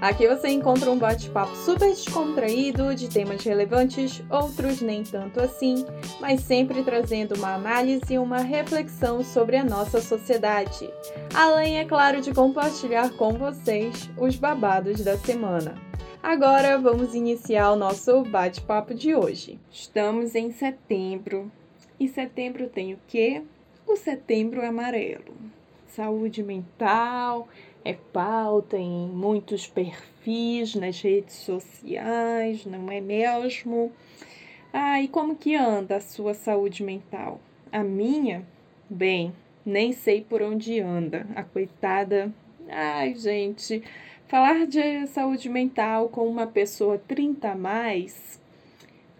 Aqui você encontra um bate-papo super descontraído de temas relevantes, outros nem tanto assim, mas sempre trazendo uma análise e uma reflexão sobre a nossa sociedade. Além, é claro, de compartilhar com vocês os babados da semana. Agora vamos iniciar o nosso bate-papo de hoje. Estamos em setembro e setembro tem o quê? O setembro amarelo. Saúde mental é pauta em muitos perfis nas redes sociais, não é mesmo? Ah, e como que anda a sua saúde mental? A minha? Bem, nem sei por onde anda. A coitada. Ai, gente, falar de saúde mental com uma pessoa 30 a mais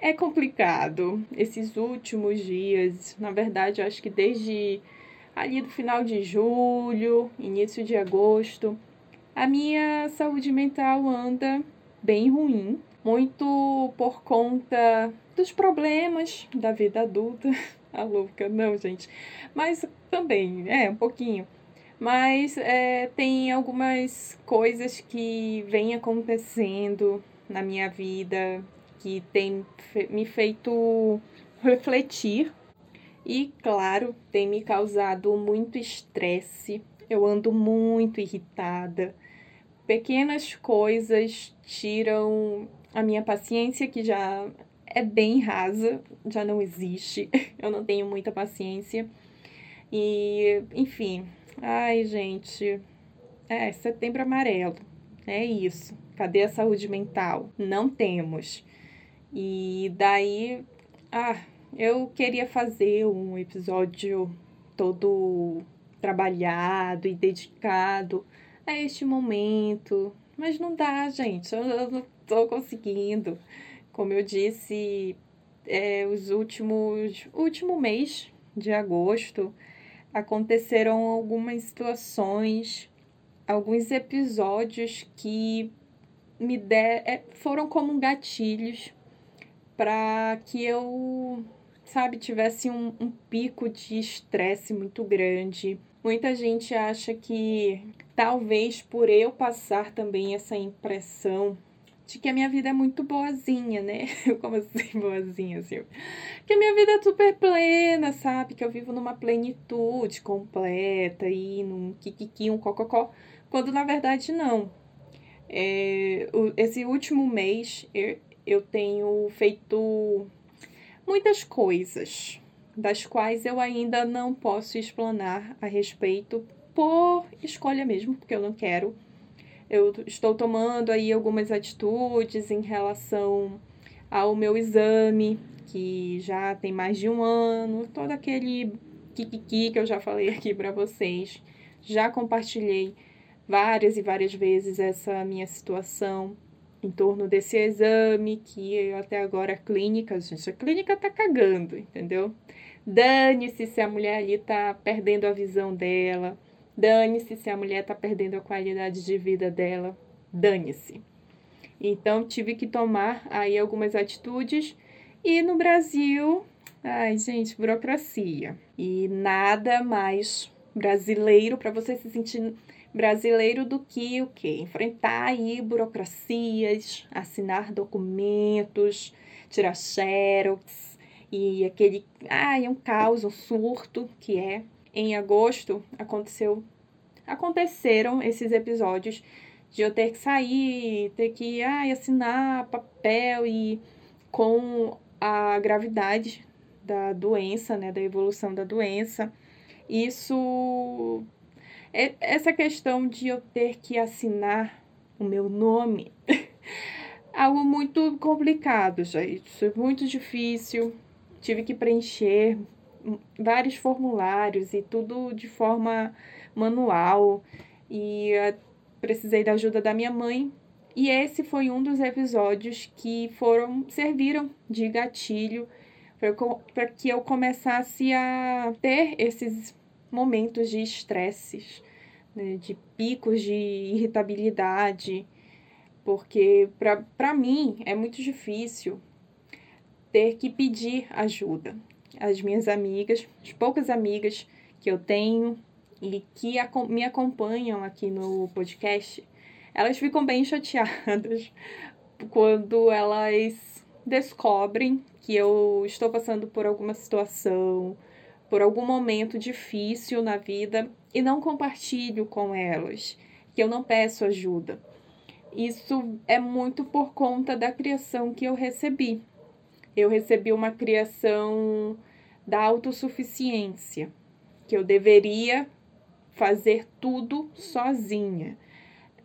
é complicado. Esses últimos dias, na verdade, eu acho que desde ali do final de julho, início de agosto, a minha saúde mental anda bem ruim, muito por conta dos problemas da vida adulta. A louca, não, gente. Mas também, é, um pouquinho. Mas é, tem algumas coisas que vêm acontecendo na minha vida que tem me feito refletir e, claro, tem me causado muito estresse. Eu ando muito irritada. Pequenas coisas tiram a minha paciência, que já é bem rasa, já não existe. Eu não tenho muita paciência. E, enfim, ai, gente, é setembro amarelo. É isso. Cadê a saúde mental? Não temos. E daí, ah, eu queria fazer um episódio todo trabalhado e dedicado a este momento, mas não dá, gente, eu, não tô conseguindo. Como eu disse, é, os últimos último mês de agosto aconteceram algumas situações, alguns episódios que me der, é, foram como gatilhos para que eu, sabe, tivesse um, um pico de estresse muito grande. Muita gente acha que talvez por eu passar também essa impressão de que a minha vida é muito boazinha, né? Como assim, boazinha, assim? Que a minha vida é super plena, sabe? Que eu vivo numa plenitude completa e num kikiki, um cococó. Quando na verdade não. É, esse último mês eu, eu tenho feito muitas coisas, das quais eu ainda não posso explanar a respeito por escolha mesmo, porque eu não quero. Eu estou tomando aí algumas atitudes em relação ao meu exame, que já tem mais de um ano, todo aquele kikiki que eu já falei aqui para vocês. Já compartilhei várias e várias vezes essa minha situação em torno desse exame, que até agora a clínica, gente, a clínica tá cagando, entendeu? Dane-se se a mulher ali tá perdendo a visão dela, dane-se se a mulher tá perdendo a qualidade de vida dela, dane-se. Então tive que tomar aí algumas atitudes e no Brasil, ai gente, burocracia. E nada mais brasileiro para você se sentir brasileiro do que o quê? Enfrentar aí burocracias, assinar documentos, tirar xerox e aquele, é um caos, um surto que é. Em agosto aconteceu aconteceram esses episódios de eu ter que sair, ter que ai, assinar papel e com a gravidade da doença, né, da evolução da doença, isso essa questão de eu ter que assinar o meu nome, algo muito complicado, gente, muito difícil. Tive que preencher vários formulários e tudo de forma manual e uh, precisei da ajuda da minha mãe. E esse foi um dos episódios que foram serviram de gatilho para que eu começasse a ter esses momentos de estresses, né, de picos de irritabilidade porque para mim é muito difícil ter que pedir ajuda. As minhas amigas, as poucas amigas que eu tenho e que me acompanham aqui no podcast, elas ficam bem chateadas quando elas descobrem que eu estou passando por alguma situação, por algum momento difícil na vida e não compartilho com elas, que eu não peço ajuda. Isso é muito por conta da criação que eu recebi. Eu recebi uma criação da autossuficiência, que eu deveria fazer tudo sozinha.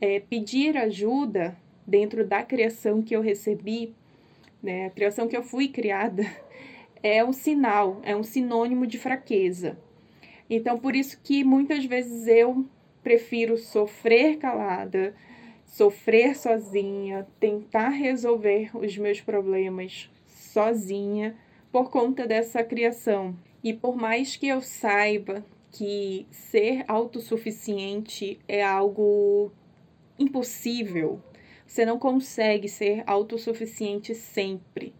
É, pedir ajuda dentro da criação que eu recebi, né, a criação que eu fui criada, é um sinal, é um sinônimo de fraqueza. Então, por isso que muitas vezes eu prefiro sofrer calada, sofrer sozinha, tentar resolver os meus problemas sozinha por conta dessa criação. E por mais que eu saiba que ser autossuficiente é algo impossível, você não consegue ser autossuficiente sempre.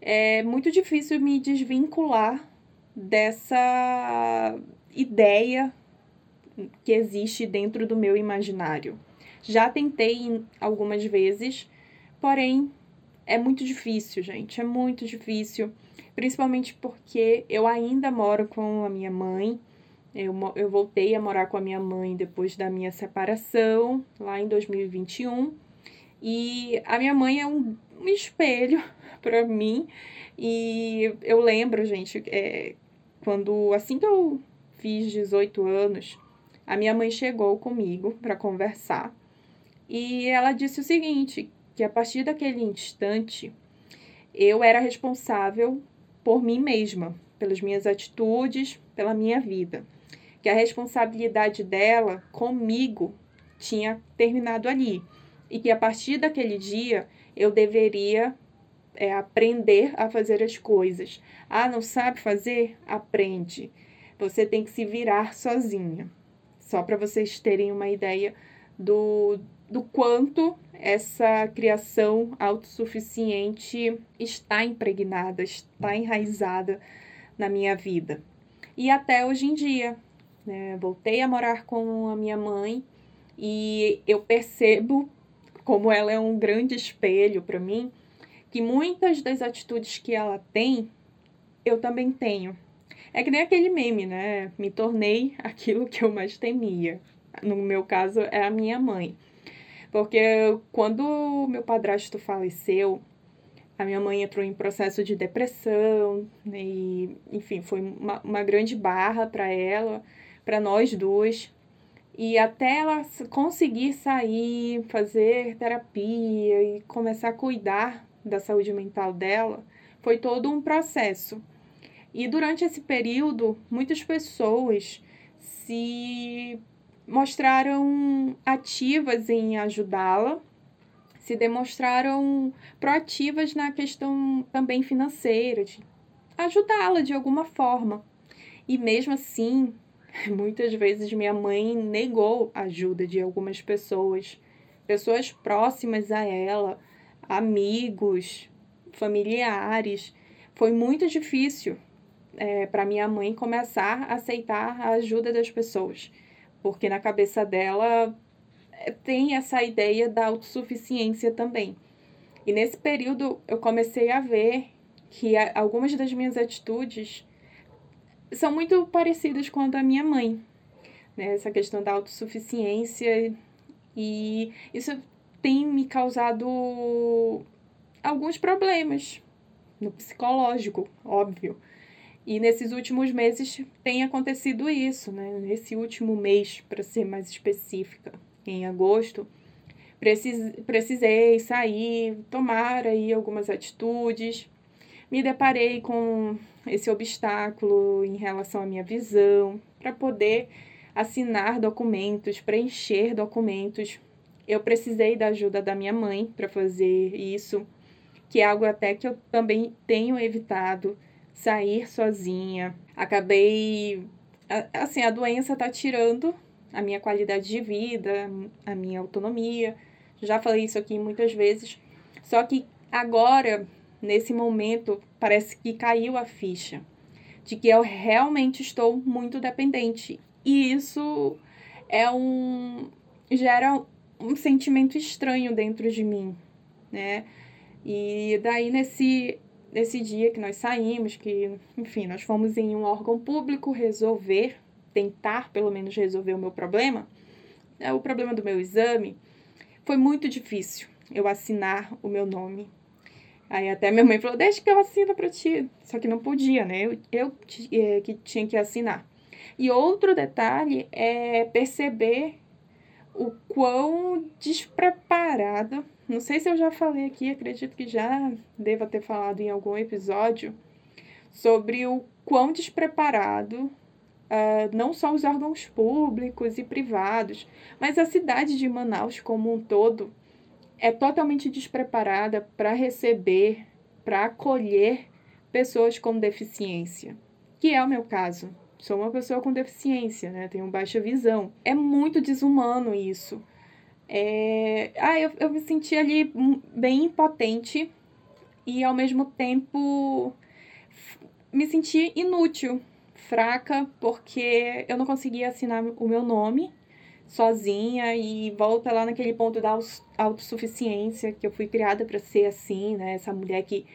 É muito difícil me desvincular dessa ideia que existe dentro do meu imaginário. Já tentei algumas vezes, porém é muito difícil, gente. É muito difícil. Principalmente porque eu ainda moro com a minha mãe. Eu, eu voltei a morar com a minha mãe depois da minha separação, lá em 2021. E a minha mãe é um, um espelho para mim. E eu lembro, gente, é, quando assim que eu fiz 18 anos, a minha mãe chegou comigo para conversar e ela disse o seguinte, que a partir daquele instante eu era responsável por mim mesma, pelas minhas atitudes, pela minha vida. Que a responsabilidade dela comigo tinha terminado ali. E que a partir daquele dia eu deveria é, aprender a fazer as coisas. Ah, não sabe fazer? Aprende. Você tem que se virar sozinha. Só para vocês terem uma ideia do, do quanto essa criação autossuficiente está impregnada, está enraizada na minha vida. E até hoje em dia, né? Voltei a morar com a minha mãe e eu percebo como ela é um grande espelho para mim, que muitas das atitudes que ela tem, eu também tenho. É que nem aquele meme, né? Me tornei aquilo que eu mais temia. No meu caso, é a minha mãe. Porque quando meu padrasto faleceu, a minha mãe entrou em processo de depressão, né, e, enfim, foi uma, uma grande barra para ela, para nós duas. E até ela conseguir sair, fazer terapia e começar a cuidar da saúde mental dela, foi todo um processo. E durante esse período, muitas pessoas se mostraram ativas em ajudá-la, se demonstraram proativas na questão também financeira, de ajudá-la de alguma forma. E mesmo assim, muitas vezes minha mãe negou a ajuda de algumas pessoas, pessoas próximas a ela, amigos, familiares. Foi muito difícil é, para minha mãe começar a aceitar a ajuda das pessoas porque na cabeça dela eh, tem essa ideia da autossuficiência também. E nesse período eu comecei a ver que algumas das minhas atitudes são muito parecidas com a da minha mãe. Né? Essa questão da autossuficiência. E isso tem me causado alguns problemas no psicológico, óbvio. E nesses últimos meses tem acontecido isso, né? Nesse último mês, para ser mais específica, em agosto, precis, precisei sair, tomar aí algumas atitudes. Me deparei com esse obstáculo em relação à minha visão, para poder assinar documentos, preencher documentos. Eu precisei da ajuda da minha mãe para fazer isso, que é algo até que eu também tenho evitado sair sozinha. Acabei. Assim, a doença tá tirando a minha qualidade de vida, a minha autonomia, Já falei isso aqui muitas vezes. Só que agora, nesse momento, parece que caiu a ficha de que eu realmente estou muito dependente. E isso é um gera um sentimento estranho dentro de mim, né? E daí nesse nesse dia que nós saímos, que, enfim, nós fomos em um órgão público resolver, tentar pelo menos resolver o meu problema, né, o problema do meu exame, foi muito difícil eu assinar o meu nome. Aí até minha mãe falou, deixa que eu assino para ti. Só que não podia, né? Eu, eu é, que tinha que assinar. E outro detalhe é perceber o quão despreparada não sei se eu já falei aqui, acredito que já deva ter falado em algum episódio sobre o quão despreparado uh, não só os órgãos públicos e privados, mas a cidade de Manaus como um todo é totalmente despreparada para receber, para acolher pessoas com deficiência, que é o meu caso. Sou uma pessoa com deficiência, né? Tenho baixa visão. É muito desumano isso. É... Ah, eu, eu me senti ali bem impotente e ao mesmo tempo me senti inútil, fraca, porque eu não conseguia assinar o meu nome sozinha e volta lá naquele ponto da autossuficiência, que eu fui criada para ser assim, né? Essa mulher que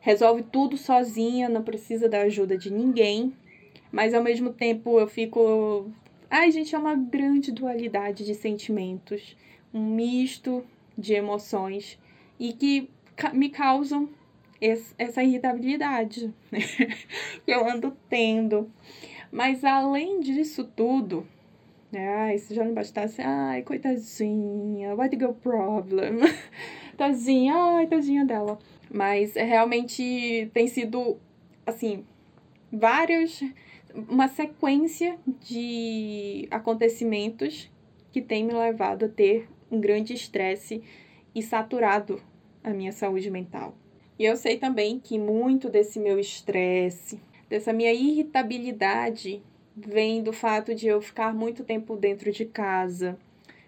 resolve tudo sozinha, não precisa da ajuda de ninguém, mas ao mesmo tempo eu fico. Ai, gente, é uma grande dualidade de sentimentos um misto de emoções e que me causam essa irritabilidade que eu ando tendo. Mas além disso tudo? Ai, se já não bastasse, ai, coitadinha, what the girl problem? tadinha, ai, tadinha dela. Mas é, realmente tem sido, assim, vários, uma sequência de acontecimentos que tem me levado a ter um grande estresse e saturado a minha saúde mental. E eu sei também que muito desse meu estresse, dessa minha irritabilidade, vem do fato de eu ficar muito tempo dentro de casa.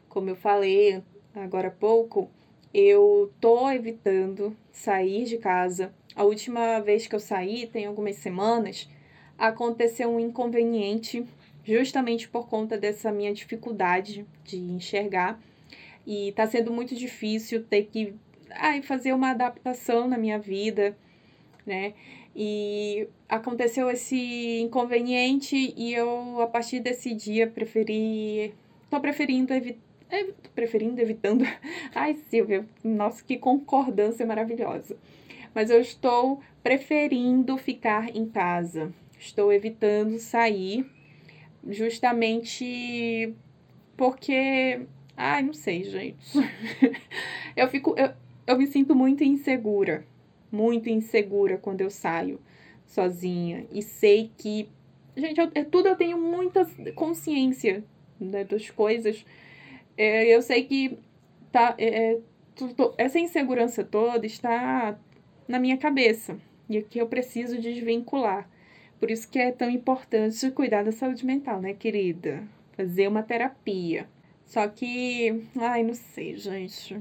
Como eu falei agora há pouco, eu tô evitando sair de casa. A última vez que eu saí, tem algumas semanas, aconteceu um inconveniente justamente por conta dessa minha dificuldade de enxergar e tá sendo muito difícil ter que ai, fazer uma adaptação na minha vida, né? E aconteceu esse inconveniente e eu, a partir desse dia, preferi. tô preferindo evitar. É, tô preferindo, evitando. Ai, Silvia, nossa, que concordância maravilhosa. Mas eu estou preferindo ficar em casa. Estou evitando sair, justamente porque Ai, não sei, gente. eu fico. Eu, eu me sinto muito insegura. Muito insegura quando eu saio sozinha. E sei que. Gente, eu, é, tudo eu tenho muita consciência né, das coisas. É, eu sei que tá, é, é tudo, essa insegurança toda está na minha cabeça. E que eu preciso desvincular. Por isso que é tão importante cuidar da saúde mental, né, querida? Fazer uma terapia. Só que, ai, não sei, gente.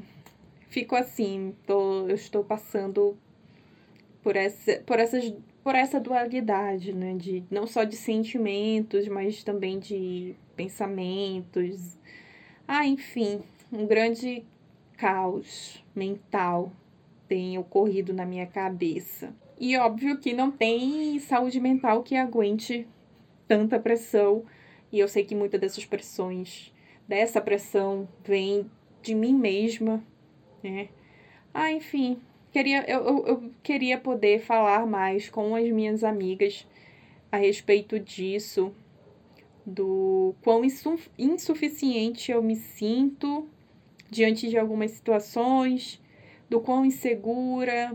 Fico assim, tô, eu estou passando por essa, por essas, por essa dualidade, né, de não só de sentimentos, mas também de pensamentos. Ah, enfim, um grande caos mental tem ocorrido na minha cabeça. E óbvio que não tem saúde mental que aguente tanta pressão. E eu sei que muitas dessas pressões dessa pressão vem de mim mesma, né? Ah, enfim, queria, eu, eu, eu queria poder falar mais com as minhas amigas a respeito disso, do quão insuficiente eu me sinto diante de algumas situações, do quão insegura.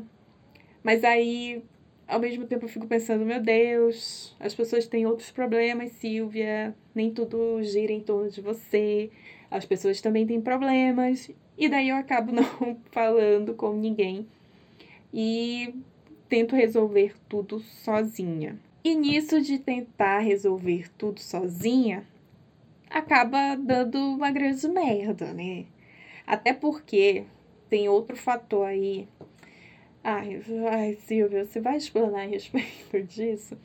Mas aí, ao mesmo tempo, eu fico pensando: meu Deus, as pessoas têm outros problemas, Silvia nem tudo gira em torno de você. As pessoas também têm problemas. E daí eu acabo não falando com ninguém. E tento resolver tudo sozinha. E nisso de tentar resolver tudo sozinha, acaba dando uma grande merda, né? Até porque tem outro fator aí. Ai, ai, Silvia, você vai explanar a respeito disso?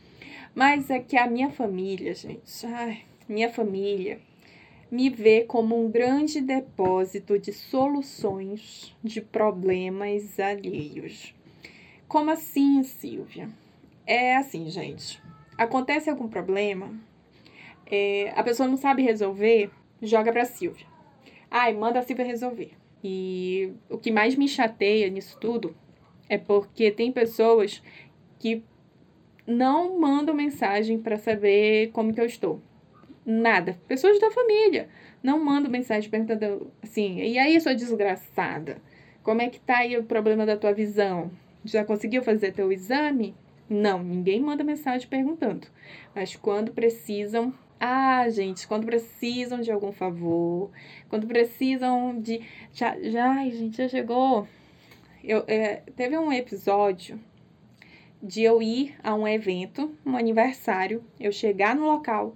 Mas é que a minha família, gente, ai, minha família me vê como um grande depósito de soluções de problemas alheios. Como assim, Silvia? É assim, gente. Acontece algum problema, é, a pessoa não sabe resolver, joga pra Silvia. Ai, manda a Silvia resolver. E o que mais me chateia nisso tudo é porque tem pessoas que não mandam mensagem para saber como que eu estou. Nada. Pessoas da família não mandam mensagem perguntando assim: "E aí, sua desgraçada? Como é que tá aí o problema da tua visão? Já conseguiu fazer teu exame?" Não, ninguém manda mensagem perguntando. Mas quando precisam, ah, gente, quando precisam de algum favor, quando precisam de. Já, já gente, já chegou. Eu, é, teve um episódio de eu ir a um evento, um aniversário, eu chegar no local,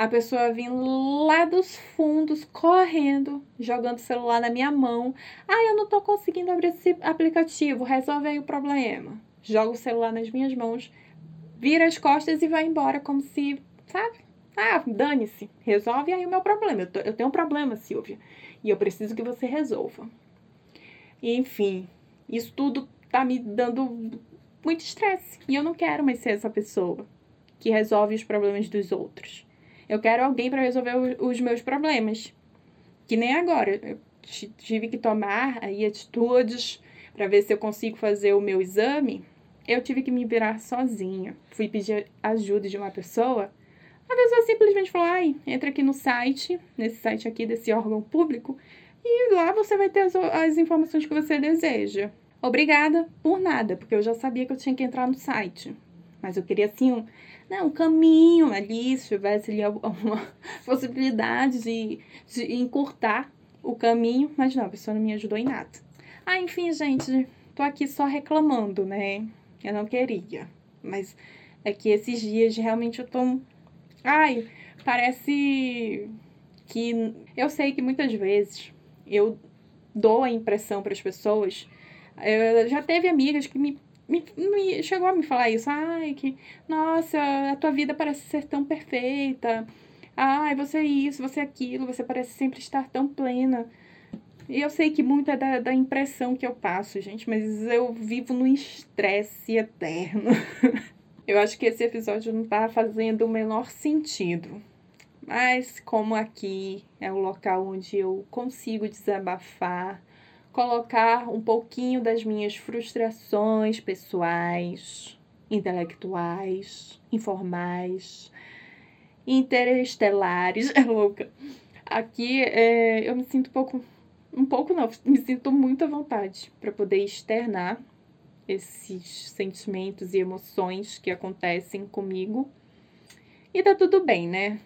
a pessoa vindo lá dos fundos, correndo, jogando o celular na minha mão. Ah, eu não tô conseguindo abrir esse aplicativo, resolve aí o problema. Joga o celular nas minhas mãos, vira as costas e vai embora, como se, sabe? Ah, dane-se, resolve aí o meu problema. Eu, tô, eu tenho um problema, Silvia, e eu preciso que você resolva. enfim, isso tudo tá me dando muito estresse. E eu não quero mais ser essa pessoa que resolve os problemas dos outros. Eu quero alguém para resolver os meus problemas. Que nem agora. Eu tive que tomar aí atitudes para ver se eu consigo fazer o meu exame. Eu tive que me virar sozinha. Fui pedir ajuda de uma pessoa a pessoa simplesmente falou: ai, entra aqui no site, nesse site aqui desse órgão público, e lá você vai ter as, as informações que você deseja. Obrigada por nada, porque eu já sabia que eu tinha que entrar no site. Mas eu queria, assim, um, né, um caminho ali, se tivesse ali alguma possibilidade de, de encurtar o caminho. Mas não, a pessoa não me ajudou em nada. Ah, enfim, gente, tô aqui só reclamando, né? Eu não queria. Mas é que esses dias realmente eu tô Ai, parece que eu sei que muitas vezes eu dou a impressão para as pessoas. Eu, já teve amigas que me, me, me, chegou a me falar isso. Ai, que nossa, a tua vida parece ser tão perfeita. Ai, você é isso, você é aquilo, você parece sempre estar tão plena. E eu sei que muito é da, da impressão que eu passo, gente, mas eu vivo no estresse eterno. Eu acho que esse episódio não tá fazendo o menor sentido. Mas como aqui é o local onde eu consigo desabafar, colocar um pouquinho das minhas frustrações pessoais, intelectuais, informais, interestelares, é louca. Aqui é, eu me sinto um pouco, um pouco não, me sinto muito à vontade para poder externar esses sentimentos e emoções que acontecem comigo. E tá tudo bem, né?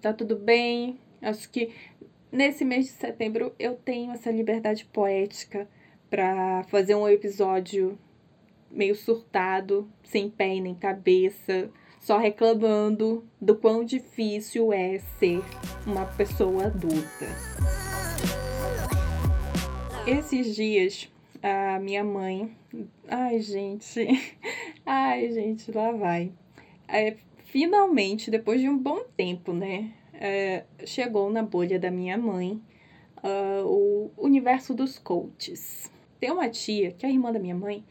Tá tudo bem. Acho que nesse mês de setembro eu tenho essa liberdade poética para fazer um episódio meio surtado, sem pé nem cabeça, só reclamando do quão difícil é ser uma pessoa adulta. Esses dias a minha mãe. Ai, gente. Ai, gente, lá vai. É, finalmente, depois de um bom tempo, né? É, chegou na bolha da minha mãe uh, o universo dos coaches. Tem uma tia, que é a irmã da minha mãe,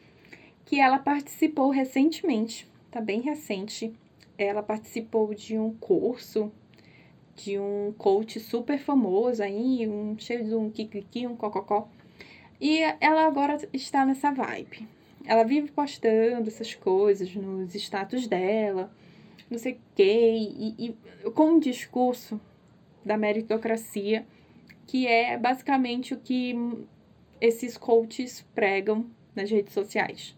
que ela participou recentemente, tá bem recente. Ela participou de um curso de um coach super famoso aí, um cheio de um kikiki, um cococó e ela agora está nessa vibe. Ela vive postando essas coisas nos status dela, não sei o quê, e, e com um discurso da meritocracia, que é basicamente o que esses coaches pregam nas redes sociais.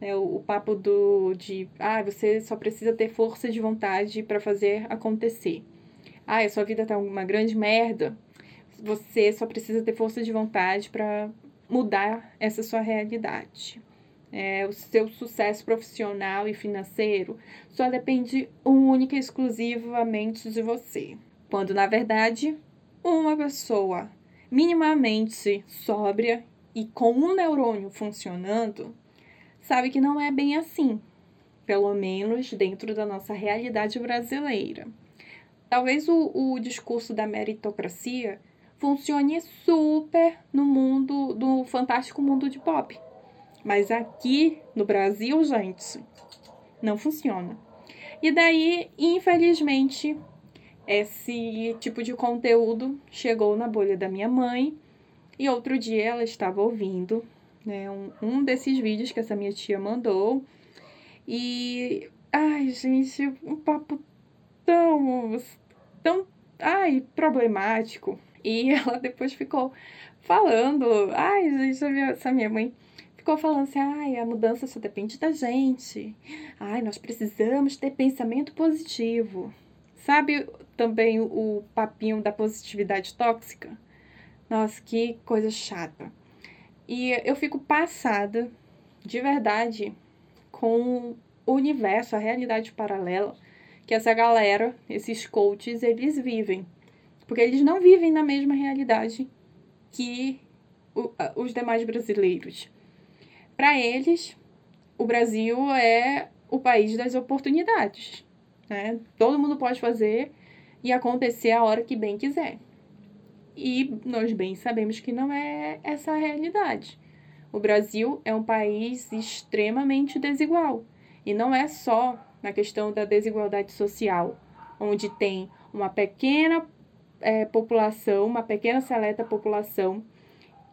É, o, o papo do de ah, você só precisa ter força de vontade para fazer acontecer. Ah, a sua vida tá uma grande merda. Você só precisa ter força de vontade para mudar essa sua realidade. É, o seu sucesso profissional e financeiro só depende única e exclusivamente de você. Quando, na verdade, uma pessoa minimamente sóbria e com um neurônio funcionando, sabe que não é bem assim, pelo menos dentro da nossa realidade brasileira. Talvez o, o discurso da meritocracia funcione super no mundo do fantástico mundo de pop. Mas aqui no Brasil, gente, não funciona. E daí, infelizmente, esse tipo de conteúdo chegou na bolha da minha mãe e outro dia ela estava ouvindo né, um, um desses vídeos que essa minha tia mandou. E, ai, gente, um papo tão, tão, ai, problemático. E ela depois ficou falando, ai, gente, essa minha mãe ficou falando assim, ai, a mudança só depende da gente. Ai, nós precisamos ter pensamento positivo. Sabe também o papinho da positividade tóxica? Nossa, que coisa chata. E eu fico passada, de verdade, com o universo, a realidade paralela que essa galera, esses coaches, eles vivem. Porque eles não vivem na mesma realidade que os demais brasileiros. Para eles, o Brasil é o país das oportunidades. Né? Todo mundo pode fazer e acontecer a hora que bem quiser. E nós bem sabemos que não é essa a realidade. O Brasil é um país extremamente desigual. E não é só na questão da desigualdade social, onde tem uma pequena é, população, uma pequena seleta população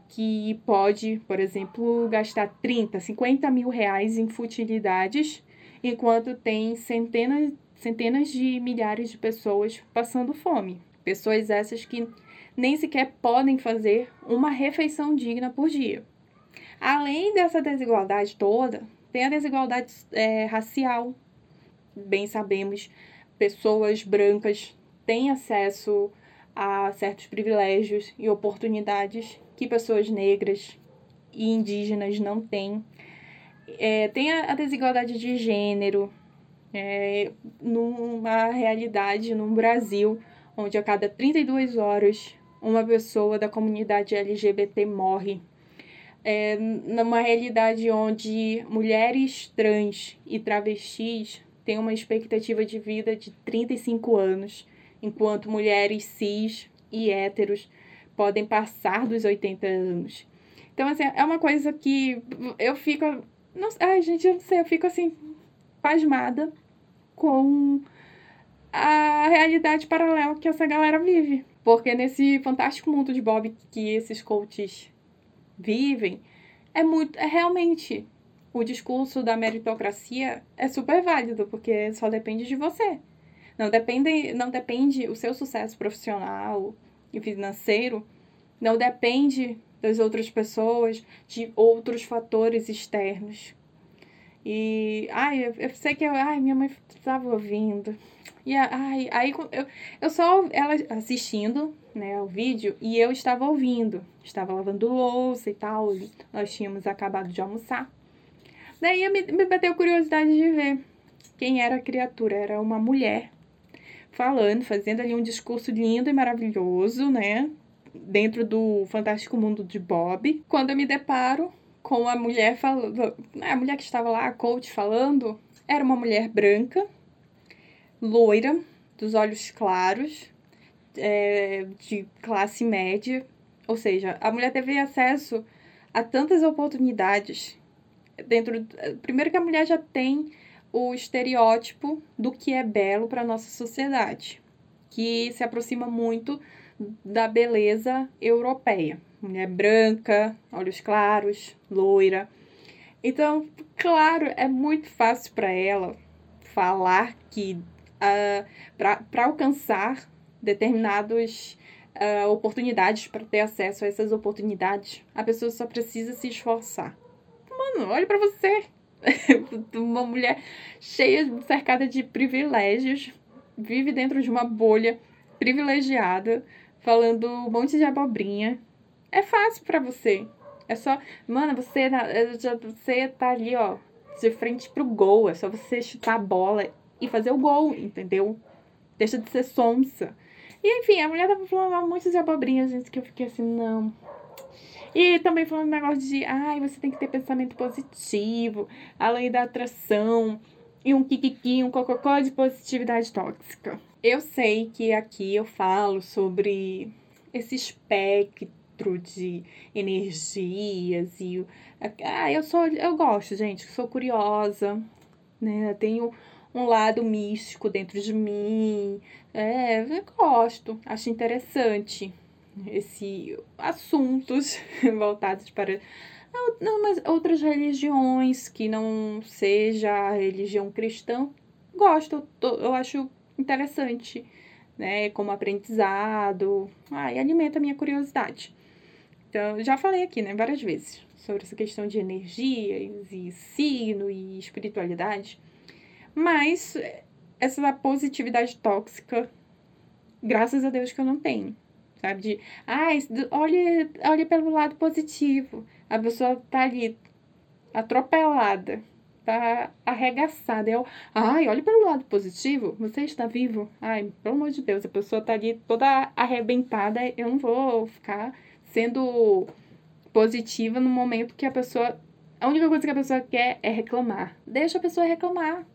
que pode, por exemplo, gastar 30, 50 mil reais em futilidades, enquanto tem centenas, centenas de milhares de pessoas passando fome. Pessoas essas que nem sequer podem fazer uma refeição digna por dia. Além dessa desigualdade toda, tem a desigualdade é, racial. Bem sabemos, pessoas brancas têm acesso a certos privilégios e oportunidades que pessoas negras e indígenas não têm. É, tem a, a, desigualdade de gênero, é, numa realidade, num Brasil, onde a cada 32 horas uma pessoa da comunidade LGBT morre. É, numa realidade onde mulheres trans e travestis têm uma expectativa de vida de 35 anos enquanto mulheres cis e héteros podem passar dos 80 anos. Então, assim, é uma coisa que eu fico. Não, ai, gente, eu não sei, eu fico assim, pasmada com a realidade paralela que essa galera vive. Porque nesse fantástico mundo de Bob que esses coaches vivem, é muito. É realmente. O discurso da meritocracia é super válido, porque só depende de você. Não depende, não depende o seu sucesso profissional e financeiro, não depende das outras pessoas, de outros fatores externos. E, ai, eu, eu sei que eu, ai, minha mãe estava ouvindo. E ai, aí eu, eu só ela assistindo, né, o vídeo e eu estava ouvindo. Estava lavando louça e tal. Nós tínhamos acabado de almoçar. Daí me, me bateu curiosidade de ver quem era a criatura. Era uma mulher falando, fazendo ali um discurso lindo e maravilhoso, né? Dentro do fantástico mundo de Bob. Quando eu me deparo com a mulher falando, a mulher que estava lá, a coach falando, era uma mulher branca, loira, dos olhos claros, é, de classe média. Ou seja, a mulher teve acesso a tantas oportunidades dentro. Primeiro que a mulher já tem o estereótipo do que é belo para nossa sociedade, que se aproxima muito da beleza europeia. Mulher branca, olhos claros, loira. Então, claro, é muito fácil para ela falar que uh, para alcançar determinadas uh, oportunidades, para ter acesso a essas oportunidades, a pessoa só precisa se esforçar. Mano, olha para você. uma mulher cheia, cercada de privilégios, vive dentro de uma bolha privilegiada, falando um monte de abobrinha. É fácil para você. É só, mano, você você tá ali, ó, de frente pro gol, é só você chutar a bola e fazer o gol, entendeu? Deixa de ser sonsa. E enfim, a mulher tava falando muitas abobrinhas, gente, que eu fiquei assim, não. E também falando um negócio de, ai, você tem que ter pensamento positivo, a lei da atração, e um kikiki, um cococó de positividade tóxica. Eu sei que aqui eu falo sobre esse espectro de energias e ah, eu sou eu gosto, gente, sou curiosa, né? tenho um lado místico dentro de mim. É, eu gosto, acho interessante esse assuntos voltados para não, mas outras religiões que não seja a religião cristã. Gosto, eu acho interessante, né? Como aprendizado. Ah, e alimenta a minha curiosidade. Então, já falei aqui, né, várias vezes, sobre essa questão de energias e signo e espiritualidade. Mas essa positividade tóxica, graças a Deus que eu não tenho. Sabe? De, ah, olhe, olhe pelo lado positivo. A pessoa tá ali atropelada, tá arregaçada. Eu, ai, olhe pelo lado positivo, você está vivo. Ai, pelo amor de Deus, a pessoa tá ali toda arrebentada. Eu não vou ficar sendo positiva no momento que a pessoa. A única coisa que a pessoa quer é reclamar. Deixa a pessoa reclamar.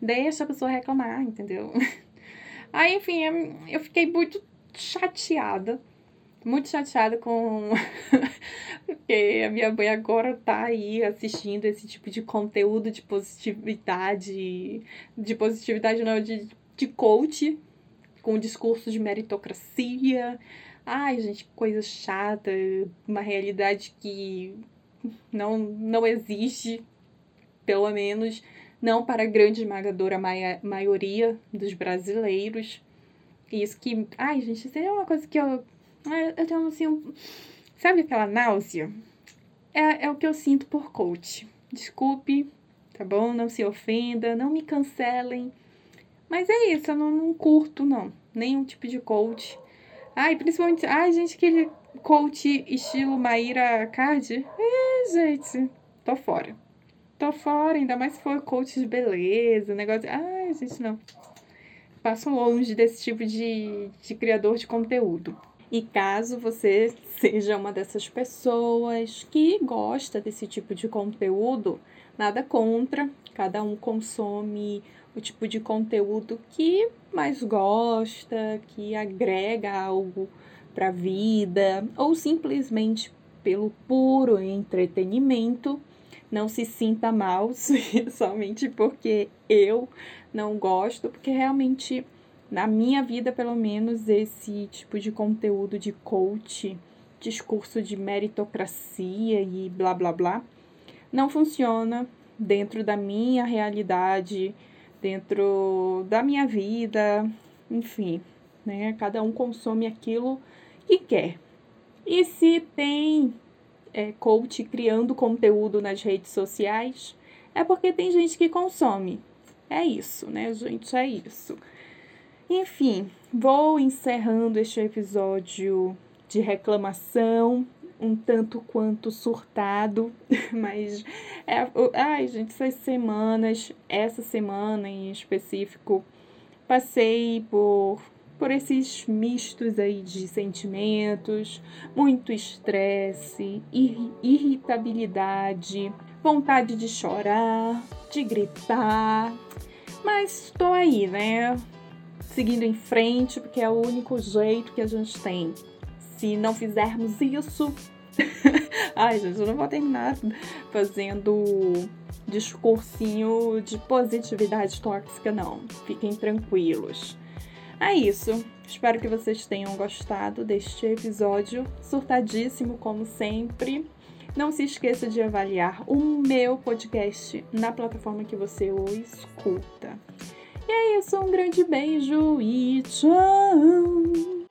Deixa a pessoa reclamar, entendeu? Aí, enfim, eu fiquei muito chateada. Muito chateada com. Porque a minha mãe agora tá aí assistindo esse tipo de conteúdo de positividade. De positividade, não, de, de coach, com discurso de meritocracia. Ai, gente, coisa chata, uma realidade que não, não existe, pelo menos não para a grande esmagadora maioria dos brasileiros. Isso que. Ai, gente, isso é uma coisa que eu. Eu tenho assim. Um, sabe aquela náusea? É, é o que eu sinto por coach. Desculpe, tá bom? Não se ofenda, não me cancelem. Mas é isso, eu não, não curto, não. Nenhum tipo de coach. Ai, principalmente. Ai, gente, aquele coach estilo Maíra Card. É, gente, tô fora. Tô fora, ainda mais se for coach de beleza, negócio. Ai, gente, não passo longe desse tipo de, de criador de conteúdo. E caso você seja uma dessas pessoas que gosta desse tipo de conteúdo, nada contra, cada um consome o tipo de conteúdo que mais gosta, que agrega algo para a vida, ou simplesmente pelo puro entretenimento. Não se sinta mal somente porque eu não gosto, porque realmente, na minha vida, pelo menos, esse tipo de conteúdo de coach, discurso de meritocracia e blá blá blá, não funciona dentro da minha realidade, dentro da minha vida, enfim, né? Cada um consome aquilo que quer. E se tem é, coach criando conteúdo nas redes sociais, é porque tem gente que consome. É isso, né, gente? É isso. Enfim, vou encerrando este episódio de reclamação, um tanto quanto surtado, mas é, ai, gente, essas semanas, essa semana em específico, passei por por esses mistos aí de sentimentos, muito estresse, irritabilidade, vontade de chorar, de gritar. Mas estou aí, né? Seguindo em frente, porque é o único jeito que a gente tem. Se não fizermos isso. Ai, gente, eu não vou terminar fazendo discursinho de positividade tóxica, não. Fiquem tranquilos. É isso. Espero que vocês tenham gostado deste episódio surtadíssimo, como sempre. Não se esqueça de avaliar o meu podcast na plataforma que você o escuta. E é isso, um grande beijo e tchau!